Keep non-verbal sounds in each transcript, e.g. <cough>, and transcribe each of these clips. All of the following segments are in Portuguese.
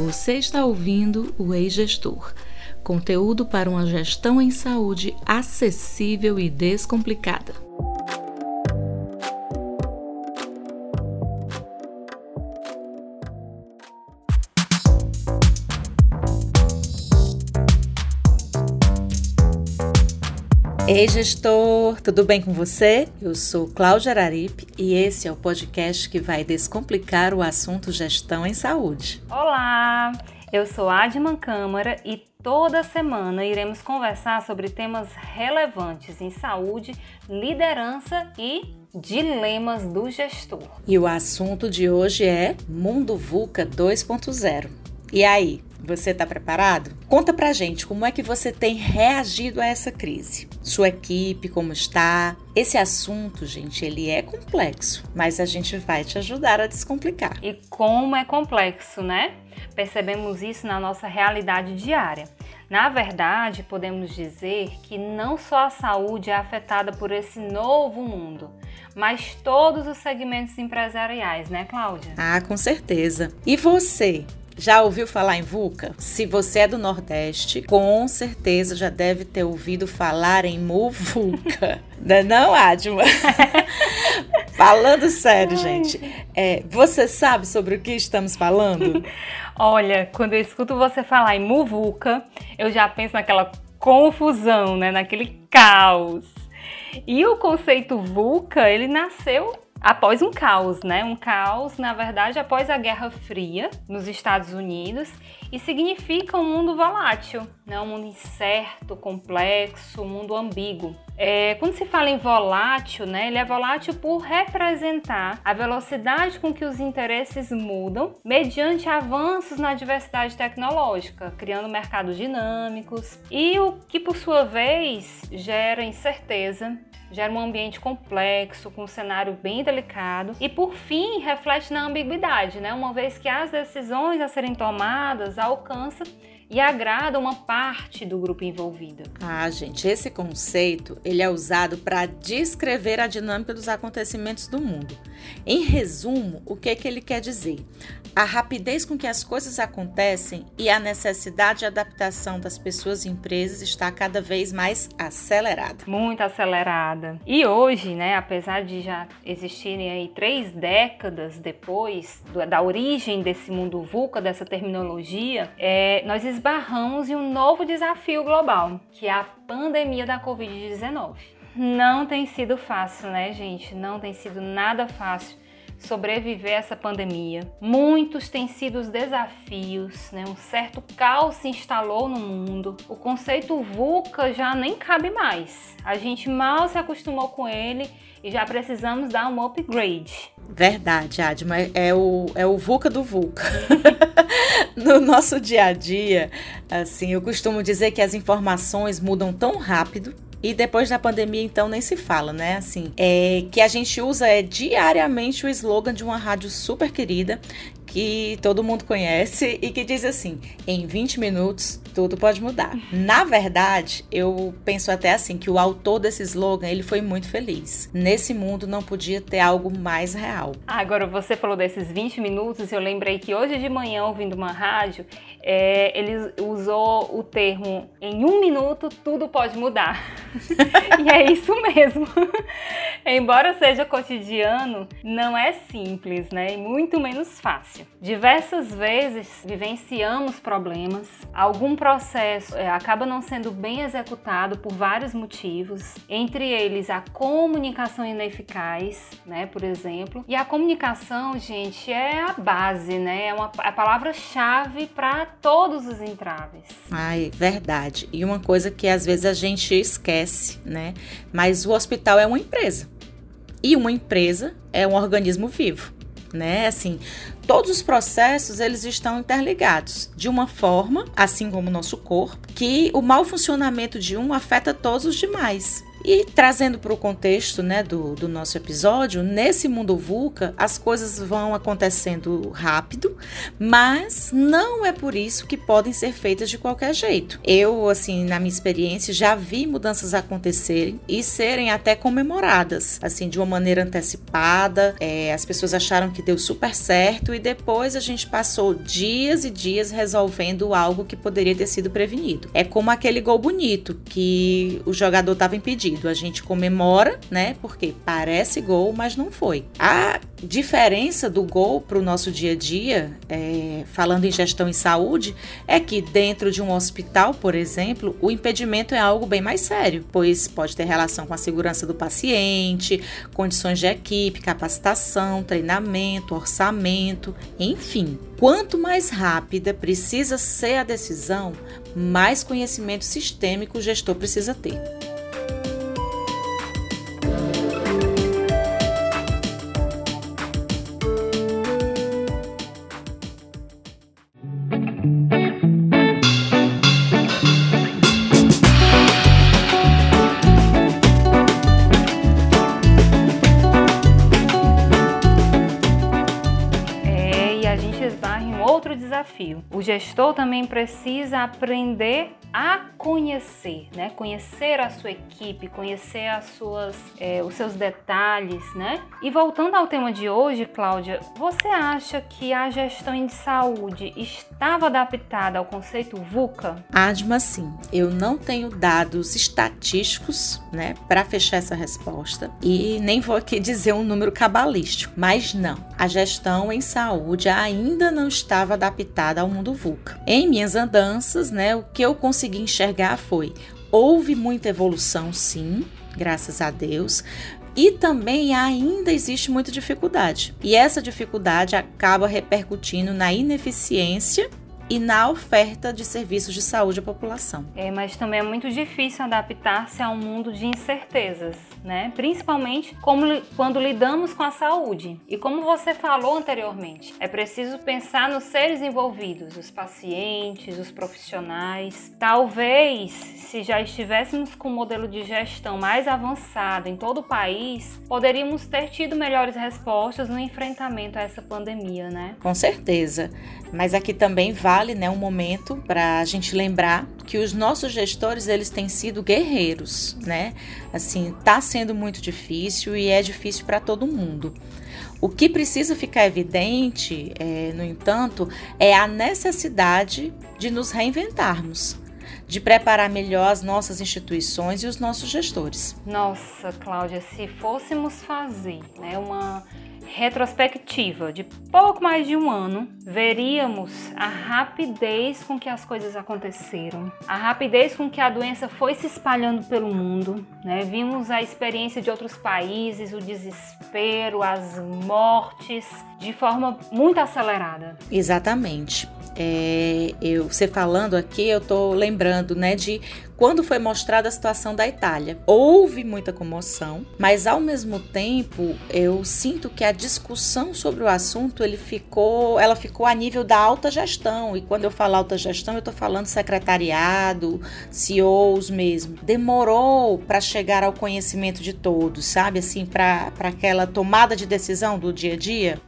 Você está ouvindo o Ei-Gestor, conteúdo para uma gestão em saúde acessível e descomplicada. Ei, gestor, tudo bem com você? Eu sou Cláudia Araripe e esse é o podcast que vai descomplicar o assunto gestão em saúde. Olá, eu sou Adman Câmara e toda semana iremos conversar sobre temas relevantes em saúde, liderança e dilemas do gestor. E o assunto de hoje é Mundo VUCA 2.0. E aí, você está preparado? Conta pra gente como é que você tem reagido a essa crise. Sua equipe, como está? Esse assunto, gente, ele é complexo, mas a gente vai te ajudar a descomplicar. E como é complexo, né? Percebemos isso na nossa realidade diária. Na verdade, podemos dizer que não só a saúde é afetada por esse novo mundo, mas todos os segmentos empresariais, né, Cláudia? Ah, com certeza. E você? Já ouviu falar em VUCA? Se você é do Nordeste, com certeza já deve ter ouvido falar em MUVUCA. <laughs> não, é não Adma? <laughs> falando sério, Ai. gente. É, você sabe sobre o que estamos falando? <laughs> Olha, quando eu escuto você falar em MUVUCA, eu já penso naquela confusão, né? Naquele caos. E o conceito VUCA, ele nasceu após um caos, né? Um caos, na verdade, após a Guerra Fria nos Estados Unidos e significa um mundo volátil, né? um mundo incerto, complexo, um mundo ambíguo. É, quando se fala em volátil, né, ele é volátil por representar a velocidade com que os interesses mudam mediante avanços na diversidade tecnológica, criando mercados dinâmicos e o que, por sua vez, gera incerteza gera um ambiente complexo, com um cenário bem delicado e, por fim, reflete na ambiguidade, né? uma vez que as decisões a serem tomadas alcançam e agrada uma parte do grupo envolvido. Ah, gente, esse conceito ele é usado para descrever a dinâmica dos acontecimentos do mundo. Em resumo, o que, que ele quer dizer? A rapidez com que as coisas acontecem e a necessidade de adaptação das pessoas e empresas está cada vez mais acelerada. Muito acelerada. E hoje, né, apesar de já existirem aí três décadas depois da origem desse mundo VUCA, dessa terminologia, é, nós esbarramos em um novo desafio global, que é a pandemia da Covid-19. Não tem sido fácil, né, gente? Não tem sido nada fácil sobreviver a essa pandemia. Muitos têm sido os desafios, né? um certo caos se instalou no mundo. O conceito VUCA já nem cabe mais. A gente mal se acostumou com ele e já precisamos dar um upgrade. Verdade, Adma, é o, é o VUCA do VUCA. <laughs> no nosso dia a dia, assim, eu costumo dizer que as informações mudam tão rápido e depois da pandemia, então, nem se fala, né? Assim, é que a gente usa é diariamente o slogan de uma rádio super querida que todo mundo conhece e que diz assim: em 20 minutos tudo pode mudar. Na verdade, eu penso até assim que o autor desse slogan, ele foi muito feliz. Nesse mundo não podia ter algo mais real. Agora você falou desses 20 minutos, eu lembrei que hoje de manhã ouvindo uma rádio, é, ele usou o termo em um minuto tudo pode mudar. <laughs> e é isso mesmo. <laughs> Embora seja cotidiano, não é simples, né? E muito menos fácil. Diversas vezes vivenciamos problemas, algum processo é, acaba não sendo bem executado por vários motivos, entre eles a comunicação ineficaz, né, por exemplo. E a comunicação, gente, é a base, né? É uma, a palavra-chave para todos os entraves. Ai, verdade. E uma coisa que às vezes a gente esquece, né? Mas o hospital é uma empresa. E uma empresa é um organismo vivo, né? Assim, todos os processos eles estão interligados de uma forma, assim como o nosso corpo, que o mau funcionamento de um afeta todos os demais. E trazendo para o contexto né, do, do nosso episódio, nesse mundo VUCA, as coisas vão acontecendo rápido, mas não é por isso que podem ser feitas de qualquer jeito. Eu, assim, na minha experiência, já vi mudanças acontecerem e serem até comemoradas, assim, de uma maneira antecipada. É, as pessoas acharam que deu super certo e depois a gente passou dias e dias resolvendo algo que poderia ter sido prevenido. É como aquele gol bonito que o jogador estava impedido a gente comemora, né? Porque parece gol, mas não foi. A diferença do gol para o nosso dia a dia, é, falando em gestão em saúde, é que dentro de um hospital, por exemplo, o impedimento é algo bem mais sério, pois pode ter relação com a segurança do paciente, condições de equipe, capacitação, treinamento, orçamento, enfim. Quanto mais rápida precisa ser a decisão, mais conhecimento sistêmico o gestor precisa ter. Gestor também precisa aprender a conhecer, né? Conhecer a sua equipe, conhecer as suas, é, os seus detalhes, né? E voltando ao tema de hoje, Cláudia, você acha que a gestão em saúde estava adaptada ao conceito VUCA? Adma, sim. Eu não tenho dados estatísticos, né, para fechar essa resposta e nem vou aqui <laughs> dizer um número cabalístico, mas não. A gestão em saúde ainda não estava adaptada ao mundo VUCA. Em minhas andanças, né, o que eu consegui consegui enxergar foi: houve muita evolução, sim, graças a Deus, e também ainda existe muita dificuldade. E essa dificuldade acaba repercutindo na ineficiência e na oferta de serviços de saúde à população. É, mas também é muito difícil adaptar-se a um mundo de incertezas, né? Principalmente como, quando lidamos com a saúde. E como você falou anteriormente, é preciso pensar nos seres envolvidos, os pacientes, os profissionais. Talvez, se já estivéssemos com um modelo de gestão mais avançado em todo o país, poderíamos ter tido melhores respostas no enfrentamento a essa pandemia, né? Com certeza. Mas aqui também vale né, um momento para a gente lembrar que os nossos gestores eles têm sido guerreiros, né? Assim, tá sendo muito difícil e é difícil para todo mundo. O que precisa ficar evidente, é, no entanto, é a necessidade de nos reinventarmos, de preparar melhor as nossas instituições e os nossos gestores. Nossa, Cláudia, se fôssemos fazer né, uma retrospectiva de pouco mais de um ano, veríamos a rapidez com que as coisas aconteceram, a rapidez com que a doença foi se espalhando pelo mundo. Né? Vimos a experiência de outros países, o desespero, as mortes, de forma muito acelerada. Exatamente. É, eu, você falando aqui, eu estou lembrando né, de quando foi mostrada a situação da Itália. Houve muita comoção, mas ao mesmo tempo eu sinto que a discussão sobre o assunto ele ficou, ela ficou a nível da alta gestão. E quando eu falo alta gestão, eu estou falando secretariado, CEOs mesmo. Demorou para chegar ao conhecimento de todos, sabe? Assim, para aquela tomada de decisão do dia a dia.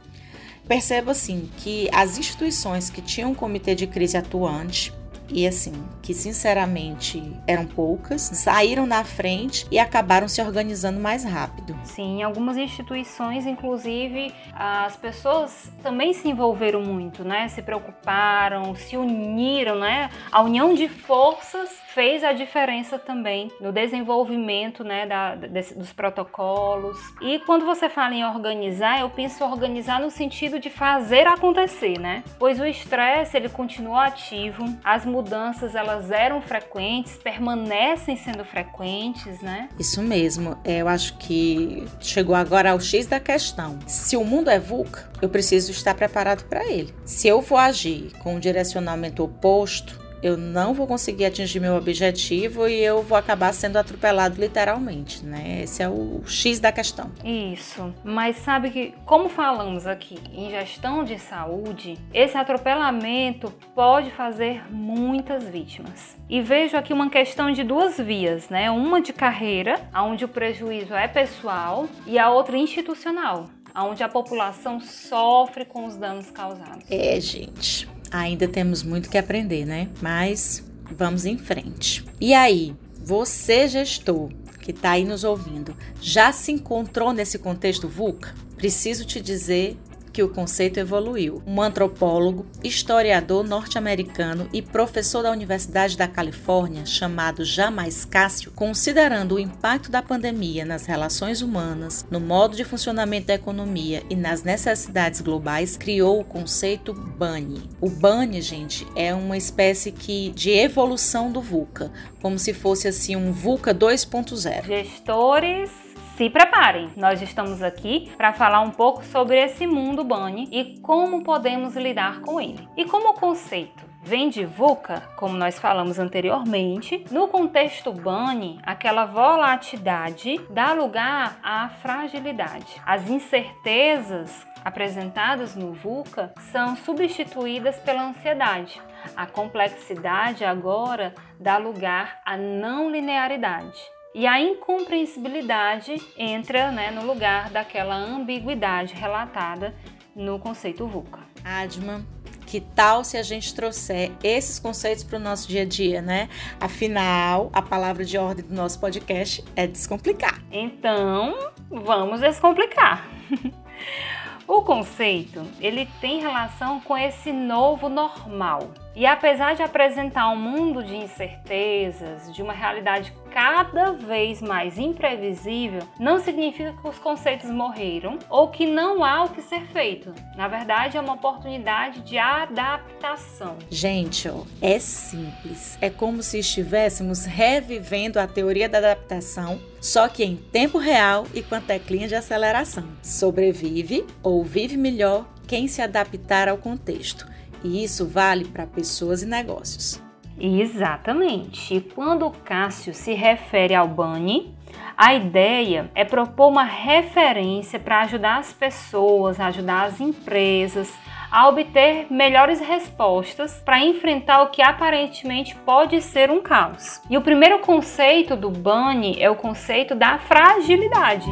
Percebo assim que as instituições que tinham um comitê de crise atuante e assim, que sinceramente eram poucas, saíram na frente e acabaram se organizando mais rápido. Sim, em algumas instituições, inclusive, as pessoas também se envolveram muito, né? Se preocuparam, se uniram, né? A união de forças fez a diferença também no desenvolvimento, né, da, desse, dos protocolos. E quando você fala em organizar, eu penso organizar no sentido de fazer acontecer, né? Pois o estresse ele continua ativo, as mudanças elas eram frequentes, permanecem sendo frequentes, né? Isso mesmo. É, eu acho que chegou agora ao X da questão. Se o mundo é VUCA, eu preciso estar preparado para ele. Se eu for agir com um direcionamento oposto, eu não vou conseguir atingir meu objetivo e eu vou acabar sendo atropelado literalmente, né? Esse é o X da questão. Isso. Mas sabe que, como falamos aqui em gestão de saúde, esse atropelamento pode fazer muitas vítimas. E vejo aqui uma questão de duas vias, né? Uma de carreira, onde o prejuízo é pessoal, e a outra institucional, onde a população sofre com os danos causados. É, gente, ainda temos muito que aprender, né? Mas vamos em frente. E aí, você gestor que está aí nos ouvindo, já se encontrou nesse contexto VUCA? Preciso te dizer que o conceito evoluiu. Um antropólogo, historiador norte-americano e professor da Universidade da Califórnia, chamado Jamais Cássio, considerando o impacto da pandemia nas relações humanas, no modo de funcionamento da economia e nas necessidades globais, criou o conceito BANI. O BANI, gente, é uma espécie que de evolução do VUCA, como se fosse assim um VUCA 2.0. Gestores se preparem, nós estamos aqui para falar um pouco sobre esse mundo Bunny e como podemos lidar com ele. E como conceito vem de VUCA, como nós falamos anteriormente, no contexto Bunny, aquela volatilidade dá lugar à fragilidade. As incertezas apresentadas no VUCA são substituídas pela ansiedade. A complexidade agora dá lugar à não linearidade. E a incompreensibilidade entra né, no lugar daquela ambiguidade relatada no conceito VUCA. Adma, que tal se a gente trouxer esses conceitos para o nosso dia a dia, né? Afinal, a palavra de ordem do nosso podcast é descomplicar. Então, vamos descomplicar. <laughs> o conceito, ele tem relação com esse novo normal, e apesar de apresentar um mundo de incertezas, de uma realidade cada vez mais imprevisível, não significa que os conceitos morreram ou que não há o que ser feito. Na verdade, é uma oportunidade de adaptação. Gente, ó, é simples. É como se estivéssemos revivendo a teoria da adaptação, só que em tempo real e com a teclinha de aceleração. Sobrevive ou vive melhor quem se adaptar ao contexto. E isso vale para pessoas e negócios. Exatamente. Quando Cássio se refere ao Bunny, a ideia é propor uma referência para ajudar as pessoas, ajudar as empresas a obter melhores respostas para enfrentar o que aparentemente pode ser um caos. E o primeiro conceito do Bunny é o conceito da fragilidade.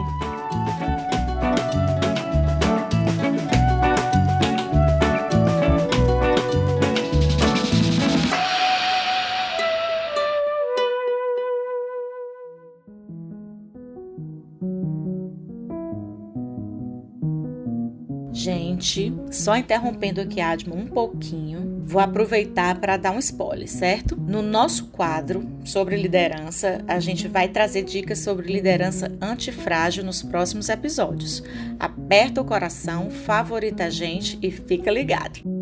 Gente, só interrompendo aqui, Admo, um pouquinho, vou aproveitar para dar um spoiler, certo? No nosso quadro sobre liderança, a gente vai trazer dicas sobre liderança antifrágil nos próximos episódios. Aperta o coração, favorita a gente e fica ligado.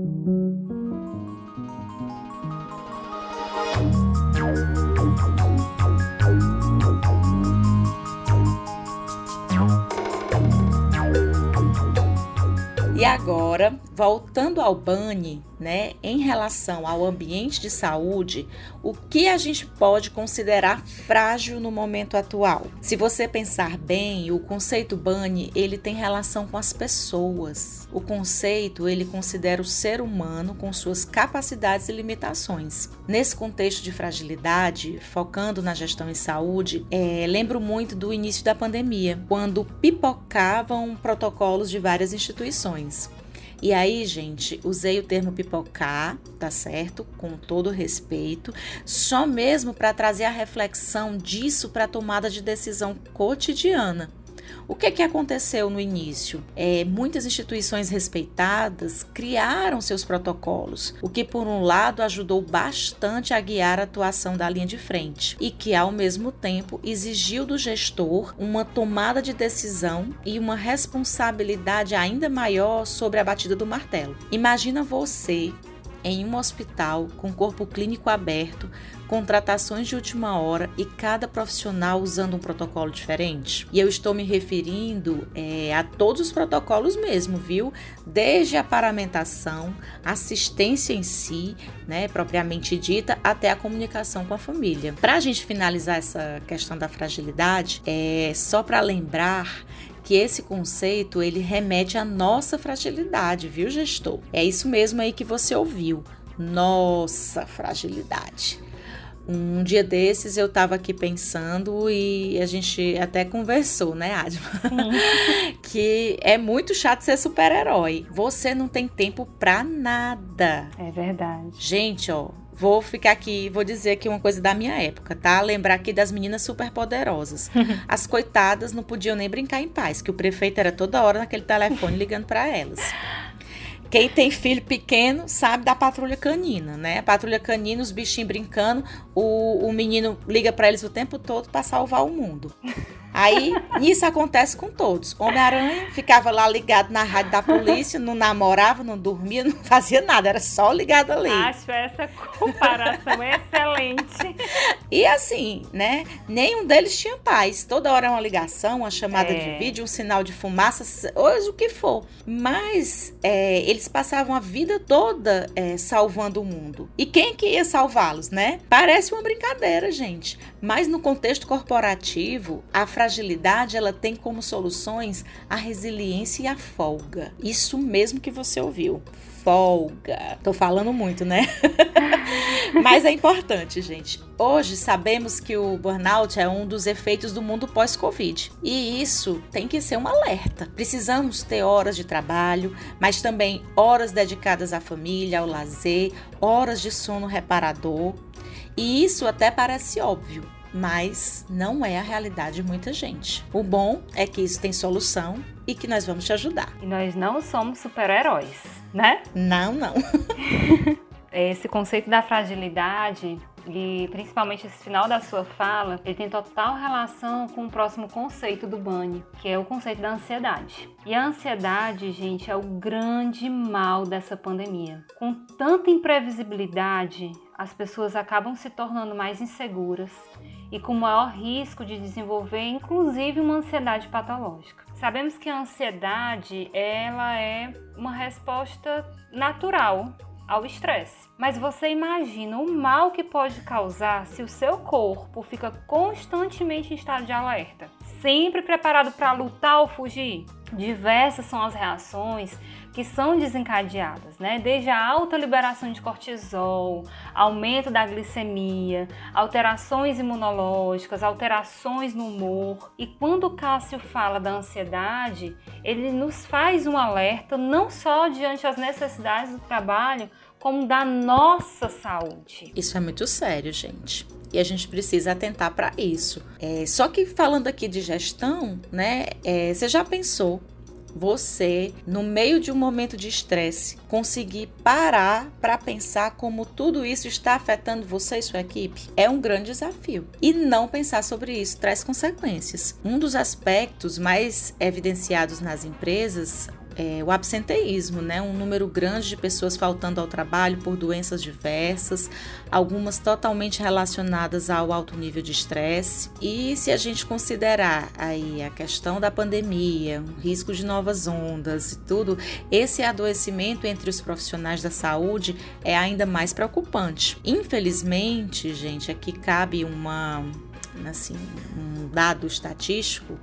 E agora, voltando ao BANI, né, em relação ao ambiente de saúde, o que a gente pode considerar frágil no momento atual? Se você pensar bem, o conceito BANI, ele tem relação com as pessoas. O conceito, ele considera o ser humano com suas capacidades e limitações. Nesse contexto de fragilidade, focando na gestão em saúde, é, lembro muito do início da pandemia, quando pipocavam protocolos de várias instituições. E aí, gente, usei o termo pipocar, tá certo? Com todo respeito, só mesmo para trazer a reflexão disso para a tomada de decisão cotidiana. O que, que aconteceu no início? É, muitas instituições respeitadas criaram seus protocolos, o que, por um lado, ajudou bastante a guiar a atuação da linha de frente e que, ao mesmo tempo, exigiu do gestor uma tomada de decisão e uma responsabilidade ainda maior sobre a batida do martelo. Imagina você em um hospital com corpo clínico aberto, contratações de última hora e cada profissional usando um protocolo diferente? E eu estou me referindo é, a todos os protocolos mesmo, viu? Desde a paramentação, assistência em si, né, propriamente dita, até a comunicação com a família. Para a gente finalizar essa questão da fragilidade, é só para lembrar que esse conceito ele remete à nossa fragilidade, viu, gestor? É isso mesmo aí que você ouviu. Nossa fragilidade. Um dia desses eu estava aqui pensando e a gente até conversou, né, Adma? <laughs> que é muito chato ser super-herói. Você não tem tempo pra nada. É verdade. Gente, ó, Vou ficar aqui, vou dizer aqui uma coisa da minha época, tá? Lembrar aqui das meninas super poderosas. <laughs> As coitadas não podiam nem brincar em paz, que o prefeito era toda hora naquele telefone ligando para elas. Quem tem filho pequeno sabe da patrulha canina, né? A patrulha canina, os bichinhos brincando, o, o menino liga para eles o tempo todo para salvar o mundo. Aí, isso acontece com todos. Homem-Aranha ficava lá ligado na rádio da polícia, não namorava, não dormia, não fazia nada, era só ligado ali. Acho essa comparação excelente. E assim, né? Nenhum deles tinha paz. Toda hora é uma ligação, uma chamada é. de vídeo, um sinal de fumaça, hoje o que for. Mas é, eles passavam a vida toda é, salvando o mundo. E quem que ia salvá-los, né? Parece uma brincadeira, gente. Mas no contexto corporativo, a fragilidade ela tem como soluções a resiliência e a folga. Isso mesmo que você ouviu. Folga. Tô falando muito, né? <laughs> Mas é importante, gente. Hoje sabemos que o burnout é um dos efeitos do mundo pós-Covid. E isso tem que ser um alerta. Precisamos ter horas de trabalho, mas também horas dedicadas à família, ao lazer, horas de sono reparador. E isso até parece óbvio, mas não é a realidade de muita gente. O bom é que isso tem solução e que nós vamos te ajudar. E nós não somos super-heróis, né? Não, não. <laughs> Esse conceito da fragilidade e principalmente esse final da sua fala, ele tem total relação com o próximo conceito do Bunny, que é o conceito da ansiedade. E a ansiedade, gente, é o grande mal dessa pandemia. Com tanta imprevisibilidade, as pessoas acabam se tornando mais inseguras e com maior risco de desenvolver inclusive uma ansiedade patológica. Sabemos que a ansiedade ela é uma resposta natural ao estresse. Mas você imagina o mal que pode causar se o seu corpo fica constantemente em estado de alerta, sempre preparado para lutar ou fugir? Diversas são as reações que são desencadeadas, né? Desde a alta liberação de cortisol, aumento da glicemia, alterações imunológicas, alterações no humor. E quando o Cássio fala da ansiedade, ele nos faz um alerta não só diante as necessidades do trabalho, como da nossa saúde. Isso é muito sério, gente. E a gente precisa atentar para isso. É, só que falando aqui de gestão, né? É, você já pensou você, no meio de um momento de estresse, conseguir parar para pensar como tudo isso está afetando você e sua equipe é um grande desafio. E não pensar sobre isso traz consequências. Um dos aspectos mais evidenciados nas empresas é, o absenteísmo, né? Um número grande de pessoas faltando ao trabalho por doenças diversas, algumas totalmente relacionadas ao alto nível de estresse. E se a gente considerar aí a questão da pandemia, o risco de novas ondas e tudo, esse adoecimento entre os profissionais da saúde é ainda mais preocupante. Infelizmente, gente, aqui cabe uma assim, um dado estatístico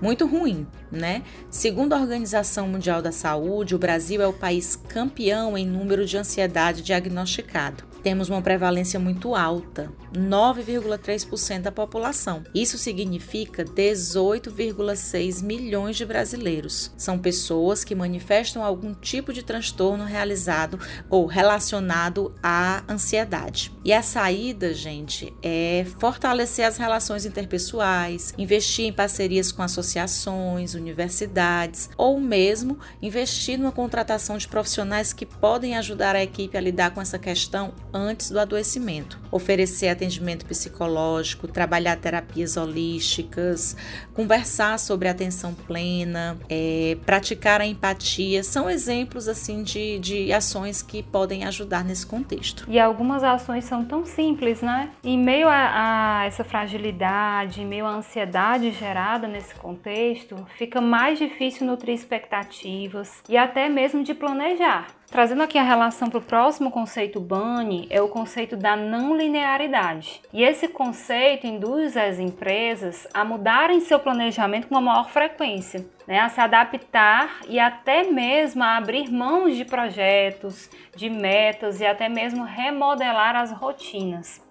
muito ruim, né? Segundo a Organização Mundial da Saúde, o Brasil é o país campeão em número de ansiedade diagnosticado temos uma prevalência muito alta, 9,3% da população. Isso significa 18,6 milhões de brasileiros. São pessoas que manifestam algum tipo de transtorno realizado ou relacionado à ansiedade. E a saída, gente, é fortalecer as relações interpessoais, investir em parcerias com associações, universidades ou mesmo investir numa contratação de profissionais que podem ajudar a equipe a lidar com essa questão antes do adoecimento. Oferecer atendimento psicológico, trabalhar terapias holísticas, conversar sobre atenção plena, é, praticar a empatia, são exemplos assim de, de ações que podem ajudar nesse contexto. E algumas ações são tão simples, né? Em meio a, a essa fragilidade, em meio à ansiedade gerada nesse contexto, fica mais difícil nutrir expectativas e até mesmo de planejar. Trazendo aqui a relação para o próximo conceito Bunny, é o conceito da não linearidade. E esse conceito induz as empresas a mudarem seu planejamento com uma maior frequência, né? a se adaptar e até mesmo a abrir mãos de projetos, de metas e até mesmo remodelar as rotinas.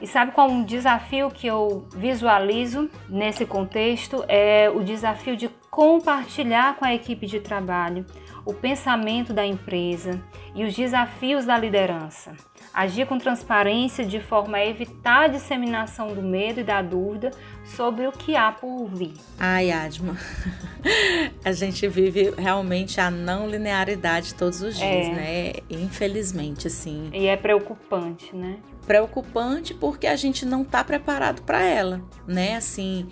E sabe qual um desafio que eu visualizo nesse contexto? É o desafio de compartilhar com a equipe de trabalho o pensamento da empresa e os desafios da liderança. Agir com transparência de forma a evitar a disseminação do medo e da dúvida sobre o que há por vir. Ai, Adma, <laughs> a gente vive realmente a não linearidade todos os dias, é. né? Infelizmente, assim. E é preocupante, né? Preocupante porque a gente não está preparado para ela, né? Assim,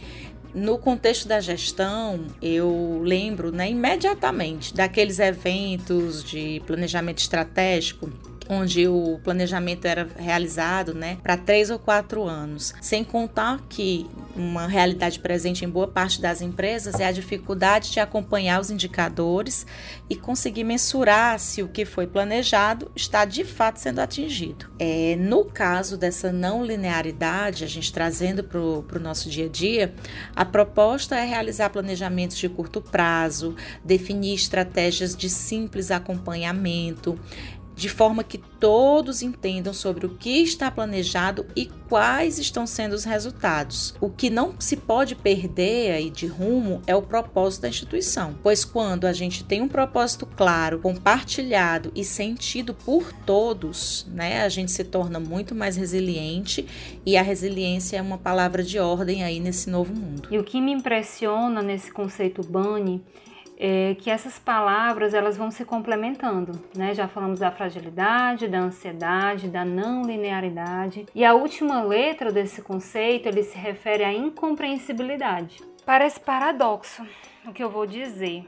no contexto da gestão, eu lembro né, imediatamente daqueles eventos de planejamento estratégico onde o planejamento era realizado né, para três ou quatro anos. Sem contar que uma realidade presente em boa parte das empresas é a dificuldade de acompanhar os indicadores e conseguir mensurar se o que foi planejado está de fato sendo atingido. É, no caso dessa não linearidade, a gente trazendo para o nosso dia a dia, a proposta é realizar planejamentos de curto prazo, definir estratégias de simples acompanhamento, de forma que todos entendam sobre o que está planejado e quais estão sendo os resultados. O que não se pode perder aí de rumo é o propósito da instituição, pois quando a gente tem um propósito claro, compartilhado e sentido por todos, né, a gente se torna muito mais resiliente e a resiliência é uma palavra de ordem aí nesse novo mundo. E o que me impressiona nesse conceito Bunny é que essas palavras elas vão se complementando, né? Já falamos da fragilidade, da ansiedade, da não linearidade e a última letra desse conceito ele se refere à incompreensibilidade. Parece paradoxo o que eu vou dizer,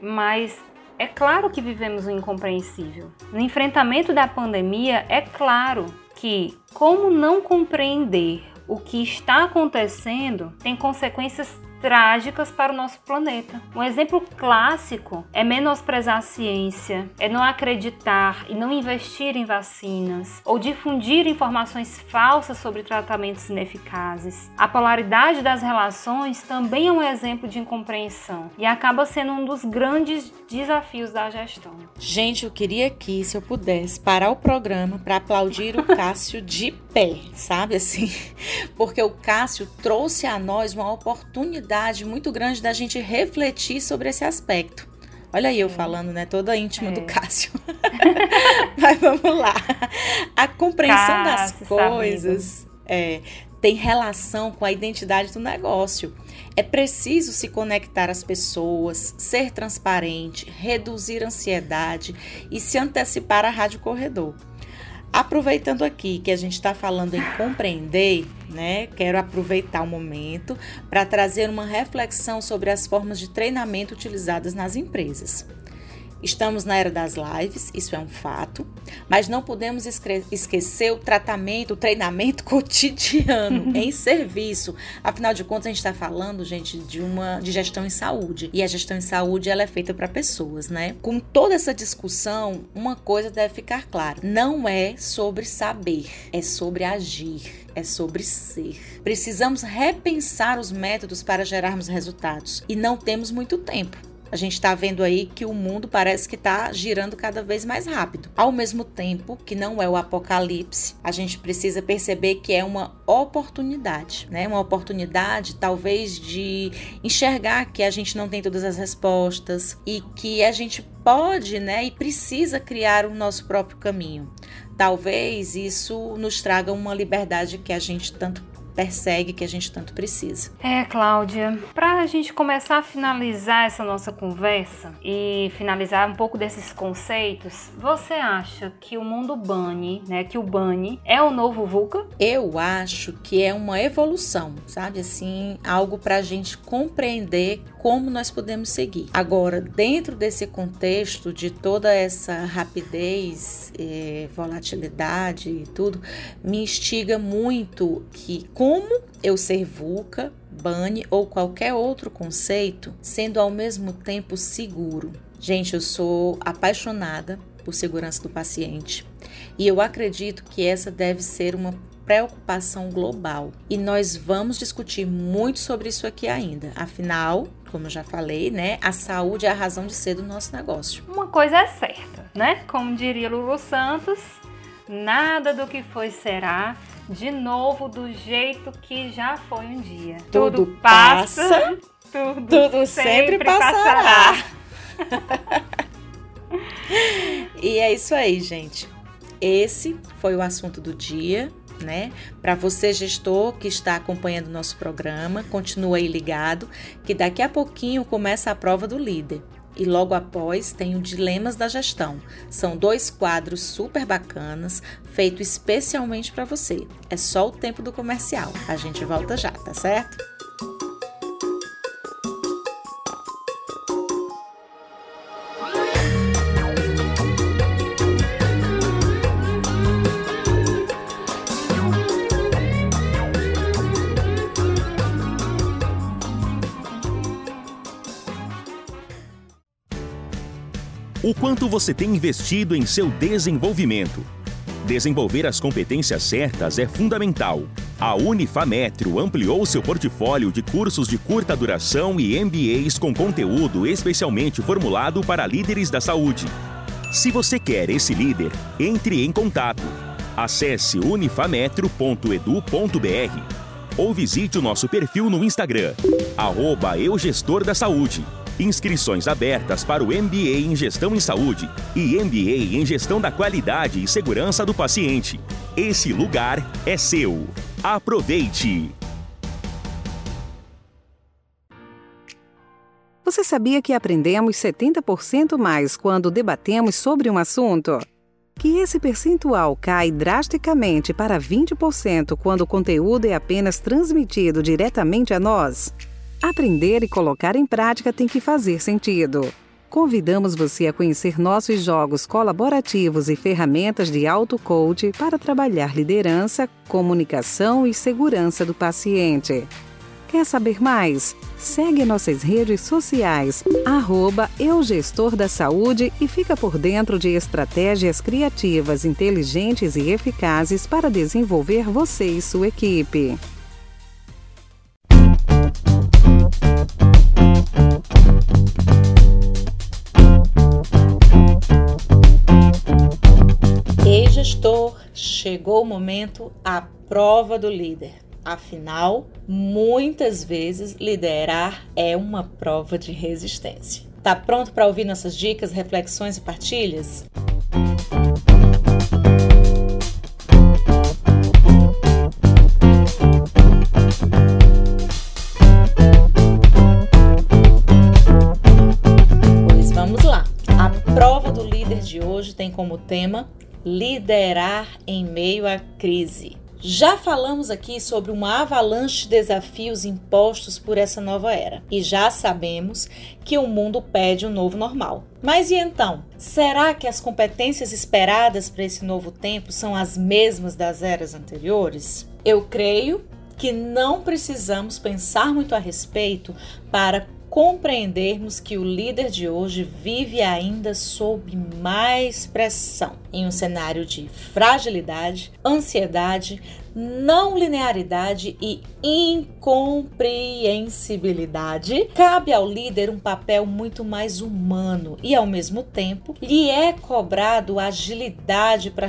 mas é claro que vivemos o incompreensível. No enfrentamento da pandemia, é claro que como não compreender o que está acontecendo tem consequências trágicas para o nosso planeta. Um exemplo clássico é menosprezar a ciência, é não acreditar e não investir em vacinas ou difundir informações falsas sobre tratamentos ineficazes. A polaridade das relações também é um exemplo de incompreensão e acaba sendo um dos grandes desafios da gestão. Gente, eu queria aqui, se eu pudesse, parar o programa para aplaudir o <laughs> Cássio de pé, sabe assim? <laughs> Porque o Cássio trouxe a nós uma oportunidade muito grande da gente refletir sobre esse aspecto. Olha aí eu falando, né? Toda íntima é. do Cássio. <laughs> Mas vamos lá. A compreensão Cássio, das coisas é, tem relação com a identidade do negócio. É preciso se conectar às pessoas, ser transparente, reduzir a ansiedade e se antecipar à rádio corredor. Aproveitando aqui que a gente está falando em compreender, né? Quero aproveitar o momento para trazer uma reflexão sobre as formas de treinamento utilizadas nas empresas. Estamos na era das lives, isso é um fato, mas não podemos esquecer o tratamento, o treinamento <laughs> cotidiano <laughs> em serviço. Afinal de contas, a gente está falando, gente, de uma de gestão em saúde e a gestão em saúde ela é feita para pessoas, né? Com toda essa discussão, uma coisa deve ficar clara: não é sobre saber, é sobre agir é sobre ser. Precisamos repensar os métodos para gerarmos resultados e não temos muito tempo. A gente está vendo aí que o mundo parece que está girando cada vez mais rápido. Ao mesmo tempo que não é o apocalipse, a gente precisa perceber que é uma oportunidade, né? Uma oportunidade talvez de enxergar que a gente não tem todas as respostas e que a gente pode, né, e precisa criar o nosso próprio caminho. Talvez isso nos traga uma liberdade que a gente tanto persegue, que a gente tanto precisa. É, Cláudia, para a gente começar a finalizar essa nossa conversa e finalizar um pouco desses conceitos, você acha que o mundo Bunny, né, que o Bunny é o novo VUCA? Eu acho que é uma evolução, sabe? Assim, algo para a gente compreender como nós podemos seguir. Agora, dentro desse contexto de toda essa rapidez, eh, volatilidade e tudo, me instiga muito que como eu ser VUCA, BANI ou qualquer outro conceito, sendo ao mesmo tempo seguro. Gente, eu sou apaixonada por segurança do paciente e eu acredito que essa deve ser uma preocupação global. E nós vamos discutir muito sobre isso aqui ainda. Afinal, como eu já falei, né, a saúde é a razão de ser do nosso negócio. Uma coisa é certa, né? Como diria Lulu Santos, nada do que foi será de novo do jeito que já foi um dia. Tudo, tudo passa, passa, tudo, tudo sempre, sempre passará. passará. <laughs> e é isso aí, gente. Esse foi o assunto do dia né? Para você, gestor que está acompanhando o nosso programa, continua aí ligado, que daqui a pouquinho começa a prova do líder. E logo após tem o Dilemas da Gestão. São dois quadros super bacanas, feitos especialmente para você. É só o tempo do comercial. A gente volta já, tá certo? O quanto você tem investido em seu desenvolvimento. Desenvolver as competências certas é fundamental. A Unifametro ampliou seu portfólio de cursos de curta duração e MBAs com conteúdo especialmente formulado para líderes da saúde. Se você quer esse líder, entre em contato. Acesse unifametro.edu.br ou visite o nosso perfil no Instagram, arroba Saúde. Inscrições abertas para o MBA em Gestão em Saúde e MBA em Gestão da Qualidade e Segurança do Paciente. Esse lugar é seu. Aproveite! Você sabia que aprendemos 70% mais quando debatemos sobre um assunto? Que esse percentual cai drasticamente para 20% quando o conteúdo é apenas transmitido diretamente a nós? Aprender e colocar em prática tem que fazer sentido. Convidamos você a conhecer nossos jogos colaborativos e ferramentas de auto-coach para trabalhar liderança, comunicação e segurança do paciente. Quer saber mais? Segue nossas redes sociais, arroba Eugestor da Saúde e fica por dentro de estratégias criativas, inteligentes e eficazes para desenvolver você e sua equipe. Chegou o momento, a prova do líder. Afinal, muitas vezes liderar é uma prova de resistência. Tá pronto para ouvir nossas dicas, reflexões e partilhas? tem como tema Liderar em meio à crise. Já falamos aqui sobre uma avalanche de desafios impostos por essa nova era e já sabemos que o mundo pede um novo normal. Mas e então? Será que as competências esperadas para esse novo tempo são as mesmas das eras anteriores? Eu creio que não precisamos pensar muito a respeito para compreendermos que o líder de hoje vive ainda sob mais pressão, em um cenário de fragilidade, ansiedade, não linearidade e incompreensibilidade, cabe ao líder um papel muito mais humano e, ao mesmo tempo, lhe é cobrado agilidade para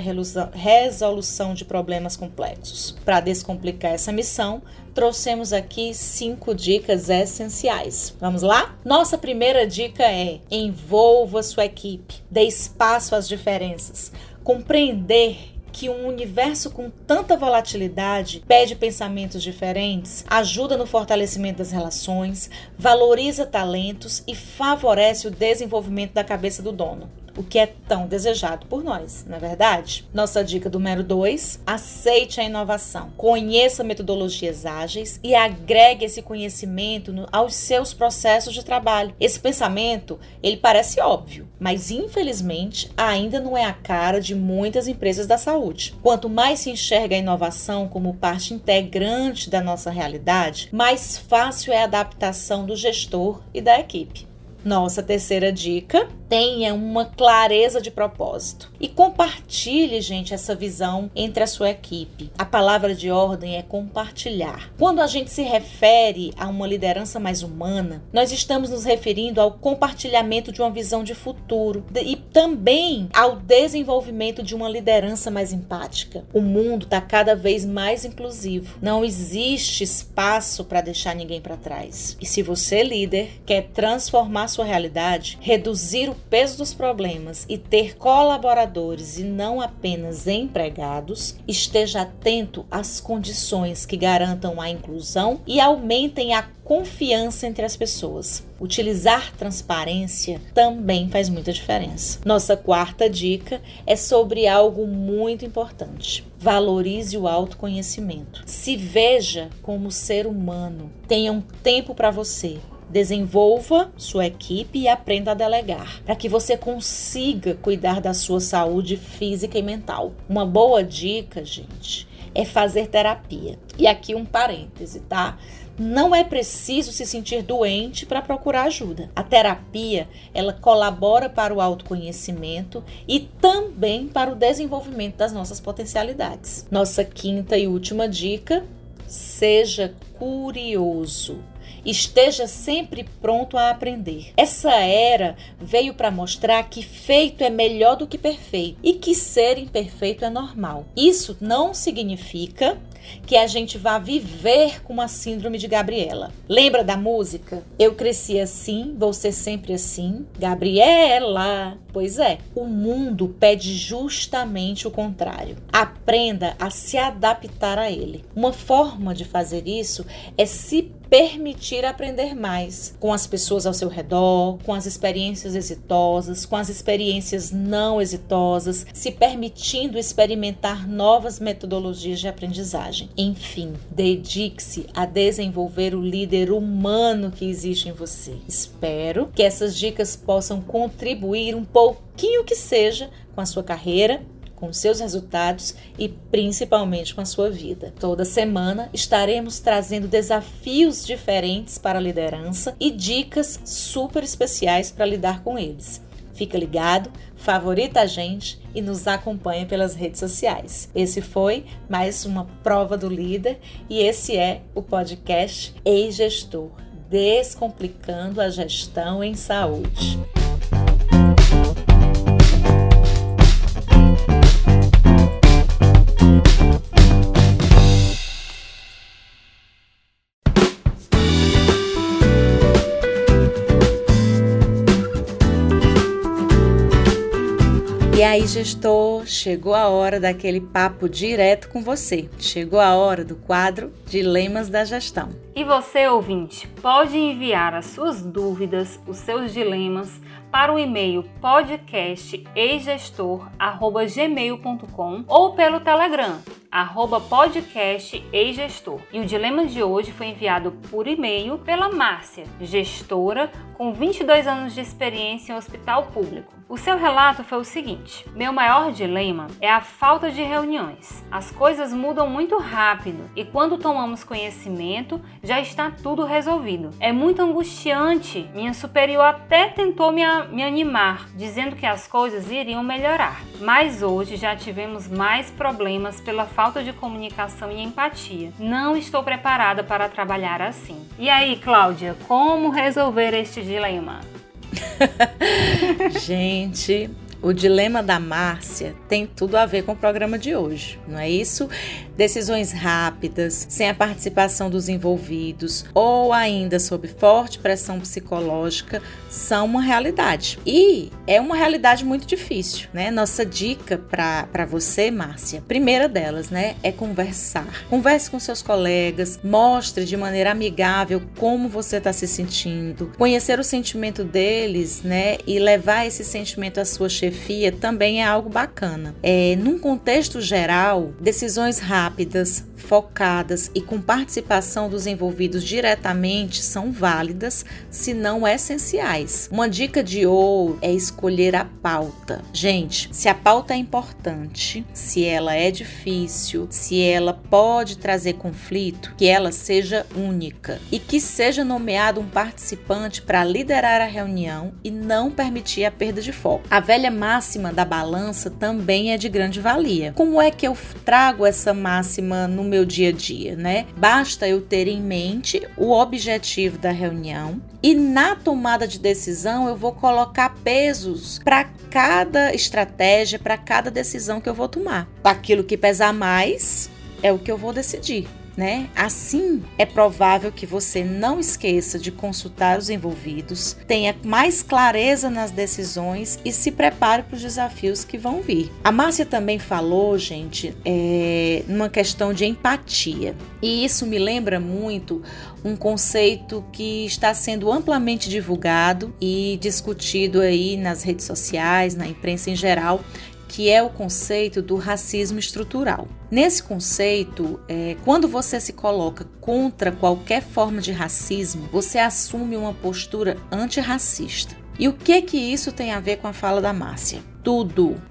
resolução de problemas complexos. Para descomplicar essa missão, trouxemos aqui cinco dicas essenciais. Vamos lá? Nossa primeira dica é: envolva sua equipe, dê espaço às diferenças, compreender que um universo com tanta volatilidade pede pensamentos diferentes, ajuda no fortalecimento das relações, valoriza talentos e favorece o desenvolvimento da cabeça do dono o que é tão desejado por nós, não é verdade? Nossa dica número 2: aceite a inovação. Conheça metodologias ágeis e agregue esse conhecimento aos seus processos de trabalho. Esse pensamento, ele parece óbvio, mas infelizmente ainda não é a cara de muitas empresas da saúde. Quanto mais se enxerga a inovação como parte integrante da nossa realidade, mais fácil é a adaptação do gestor e da equipe. Nossa terceira dica: tenha uma clareza de propósito e compartilhe, gente, essa visão entre a sua equipe. A palavra de ordem é compartilhar. Quando a gente se refere a uma liderança mais humana, nós estamos nos referindo ao compartilhamento de uma visão de futuro e também ao desenvolvimento de uma liderança mais empática. O mundo está cada vez mais inclusivo. Não existe espaço para deixar ninguém para trás. E se você, líder, quer transformar sua realidade, reduzir o peso dos problemas e ter colaboradores e não apenas empregados, esteja atento às condições que garantam a inclusão e aumentem a confiança entre as pessoas. Utilizar transparência também faz muita diferença. Nossa quarta dica é sobre algo muito importante. Valorize o autoconhecimento. Se veja como ser humano. Tenha um tempo para você Desenvolva sua equipe e aprenda a delegar, para que você consiga cuidar da sua saúde física e mental. Uma boa dica, gente, é fazer terapia. E aqui um parêntese, tá? Não é preciso se sentir doente para procurar ajuda. A terapia, ela colabora para o autoconhecimento e também para o desenvolvimento das nossas potencialidades. Nossa quinta e última dica: seja curioso. Esteja sempre pronto a aprender. Essa era veio para mostrar que feito é melhor do que perfeito e que ser imperfeito é normal. Isso não significa que a gente vá viver com a síndrome de Gabriela. Lembra da música? Eu cresci assim, vou ser sempre assim. Gabriela. Pois é, o mundo pede justamente o contrário. Aprenda a se adaptar a ele. Uma forma de fazer isso é se permitir aprender mais com as pessoas ao seu redor, com as experiências exitosas, com as experiências não exitosas, se permitindo experimentar novas metodologias de aprendizagem. Enfim, dedique-se a desenvolver o líder humano que existe em você. Espero que essas dicas possam contribuir um pouquinho que seja com a sua carreira com seus resultados e principalmente com a sua vida. Toda semana estaremos trazendo desafios diferentes para a liderança e dicas super especiais para lidar com eles. Fica ligado, favorita a gente e nos acompanha pelas redes sociais. Esse foi mais uma prova do líder e esse é o podcast Ei Gestor, descomplicando a gestão em saúde. E aí, gestor, chegou a hora daquele papo direto com você. Chegou a hora do quadro Dilemas da Gestão. E você, ouvinte, pode enviar as suas dúvidas, os seus dilemas para o e-mail podcastegestor@gmail.com ou pelo Telegram arroba podcast gestor. E o dilema de hoje foi enviado por e-mail pela Márcia, gestora com 22 anos de experiência em hospital público. O seu relato foi o seguinte: Meu maior dilema é a falta de reuniões. As coisas mudam muito rápido e quando tomamos conhecimento já está tudo resolvido. É muito angustiante. Minha superior até tentou me, me animar, dizendo que as coisas iriam melhorar. Mas hoje já tivemos mais problemas pela falta de comunicação e empatia. Não estou preparada para trabalhar assim. E aí, Cláudia, como resolver este dilema? <laughs> Gente, o dilema da Márcia tem tudo a ver com o programa de hoje, não é isso? Decisões rápidas, sem a participação dos envolvidos ou ainda sob forte pressão psicológica são uma realidade. E é uma realidade muito difícil, né? Nossa dica para você, Márcia, primeira delas, né, é conversar. Converse com seus colegas, mostre de maneira amigável como você está se sentindo, conhecer o sentimento deles, né, e levar esse sentimento à sua também é algo bacana. É, num contexto geral, decisões rápidas, focadas e com participação dos envolvidos diretamente são válidas, se não essenciais. Uma dica de ouro é escolher a pauta. Gente, se a pauta é importante, se ela é difícil, se ela pode trazer conflito, que ela seja única e que seja nomeado um participante para liderar a reunião e não permitir a perda de foco. A velha máxima da balança também é de grande valia. Como é que eu trago essa máxima no meu dia a dia, né? Basta eu ter em mente o objetivo da reunião e na tomada de decisão eu vou colocar pesos para cada estratégia, para cada decisão que eu vou tomar. Aquilo que pesar mais é o que eu vou decidir né? Assim, é provável que você não esqueça de consultar os envolvidos, tenha mais clareza nas decisões e se prepare para os desafios que vão vir. A Márcia também falou, gente, é, numa questão de empatia. E isso me lembra muito um conceito que está sendo amplamente divulgado e discutido aí nas redes sociais, na imprensa em geral, que é o conceito do racismo estrutural. Nesse conceito, é, quando você se coloca contra qualquer forma de racismo, você assume uma postura antirracista. E o que que isso tem a ver com a fala da Márcia? Tudo.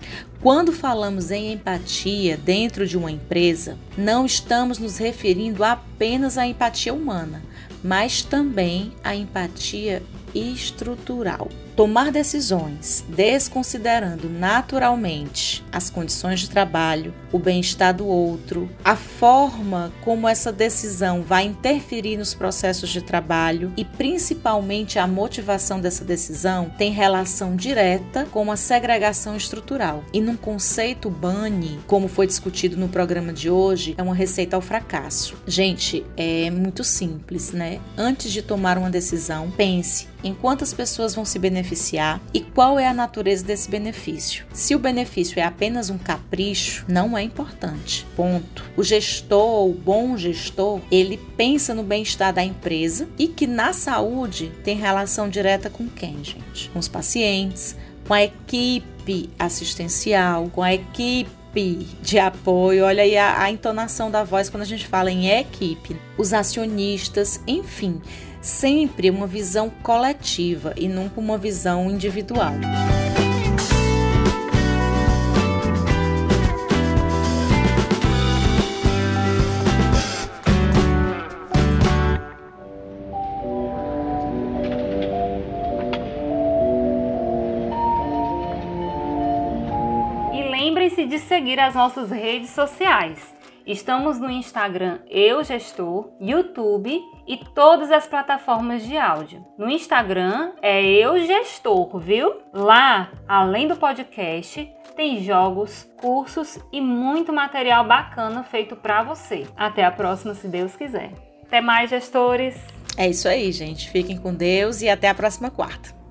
Quando falamos em empatia dentro de uma empresa, não estamos nos referindo apenas à empatia humana, mas também à empatia estrutural. Tomar decisões desconsiderando naturalmente as condições de trabalho, o bem-estar do outro, a forma como essa decisão vai interferir nos processos de trabalho e principalmente a motivação dessa decisão tem relação direta com a segregação estrutural. E num conceito BANI, como foi discutido no programa de hoje, é uma receita ao fracasso. Gente, é muito simples, né? Antes de tomar uma decisão, pense em quantas pessoas vão se beneficiar e qual é a natureza desse benefício. Se o benefício é apenas um capricho, não é importante. Ponto. O gestor, o bom gestor, ele pensa no bem-estar da empresa e que na saúde tem relação direta com quem, gente? Com os pacientes, com a equipe assistencial, com a equipe de apoio, olha aí a, a, entonação da voz quando a gente fala em equipe, os acionistas, enfim, sempre uma visão coletiva e nunca uma visão individual. E lembrem-se de seguir as nossas redes sociais. Estamos no Instagram Eu Gestor, YouTube e todas as plataformas de áudio. No Instagram é Eu Gestor, viu? Lá, além do podcast, tem jogos, cursos e muito material bacana feito para você. Até a próxima, se Deus quiser. Até mais, gestores! É isso aí, gente. Fiquem com Deus e até a próxima quarta.